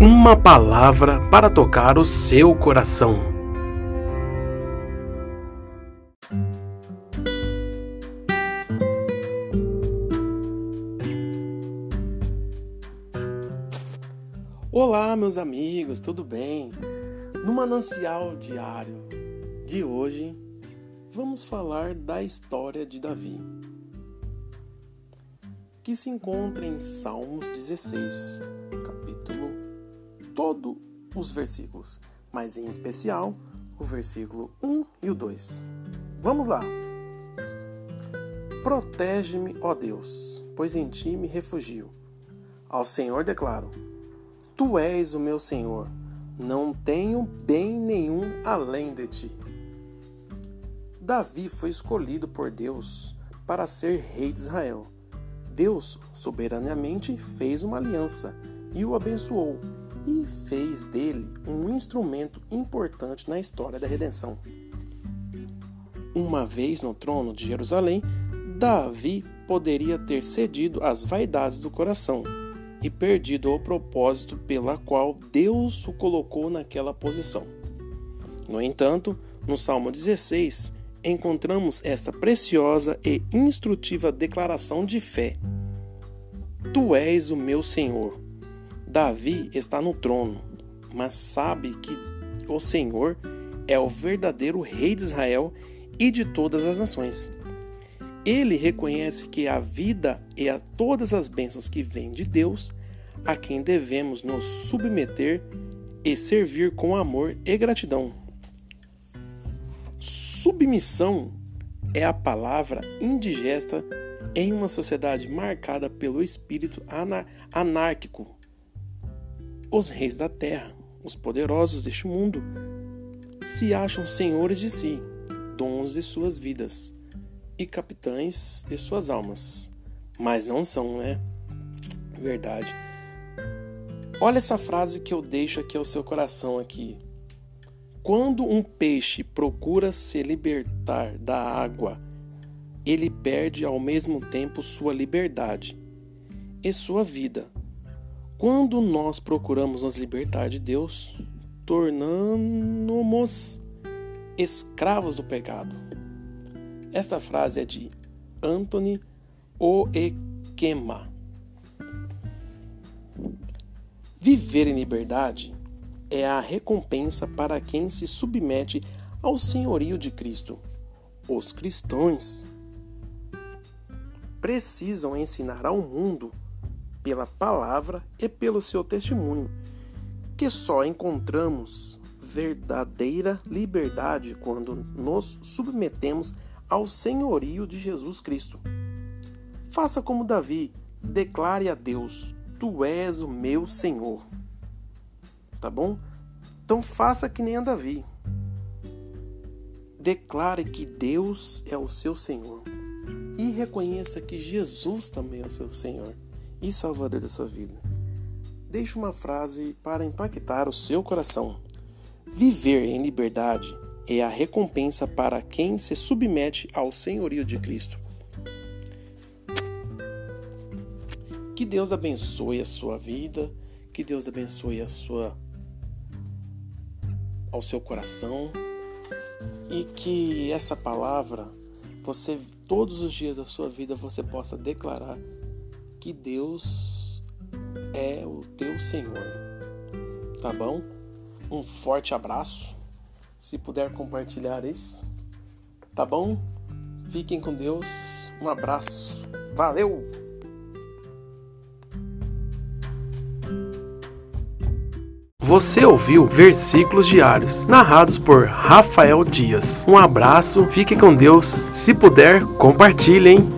Uma palavra para tocar o seu coração. Olá, meus amigos, tudo bem? No Manancial Diário de hoje, vamos falar da história de Davi, que se encontra em Salmos 16, capítulo todos os versículos, mas em especial o versículo 1 e o 2. Vamos lá. Protege-me, ó Deus, pois em ti me refugio. Ao Senhor declaro: Tu és o meu Senhor, não tenho bem nenhum além de ti. Davi foi escolhido por Deus para ser rei de Israel. Deus soberanamente fez uma aliança e o abençoou e fez dele um instrumento importante na história da redenção. Uma vez no trono de Jerusalém, Davi poderia ter cedido às vaidades do coração e perdido o propósito pela qual Deus o colocou naquela posição. No entanto, no Salmo 16, encontramos esta preciosa e instrutiva declaração de fé: Tu és o meu Senhor Davi está no trono, mas sabe que o Senhor é o verdadeiro rei de Israel e de todas as nações. Ele reconhece que a vida e a todas as bênçãos que vêm de Deus, a quem devemos nos submeter e servir com amor e gratidão. Submissão é a palavra indigesta em uma sociedade marcada pelo espírito anárquico os reis da terra, os poderosos deste mundo, se acham senhores de si, dons de suas vidas e capitães de suas almas. Mas não são, né? Verdade. Olha essa frase que eu deixo aqui ao seu coração aqui. Quando um peixe procura se libertar da água, ele perde ao mesmo tempo sua liberdade e sua vida quando nós procuramos nos libertar de Deus, tornamos escravos do pecado. Esta frase é de Anthony Oekema. Viver em liberdade é a recompensa para quem se submete ao senhorio de Cristo. Os cristãos precisam ensinar ao mundo pela palavra e pelo seu testemunho, que só encontramos verdadeira liberdade quando nos submetemos ao senhorio de Jesus Cristo. Faça como Davi, declare a Deus: Tu és o meu Senhor. Tá bom? Então faça que nem a Davi. Declare que Deus é o seu Senhor e reconheça que Jesus também é o seu Senhor e Salvador da sua vida. Deixe uma frase para impactar o seu coração. Viver em liberdade é a recompensa para quem se submete ao senhorio de Cristo. Que Deus abençoe a sua vida, que Deus abençoe a sua ao seu coração e que essa palavra você todos os dias da sua vida você possa declarar que Deus é o teu Senhor. Tá bom? Um forte abraço. Se puder compartilhar isso, tá bom? Fiquem com Deus. Um abraço. Valeu! Você ouviu versículos diários narrados por Rafael Dias. Um abraço, fique com Deus. Se puder, compartilhem.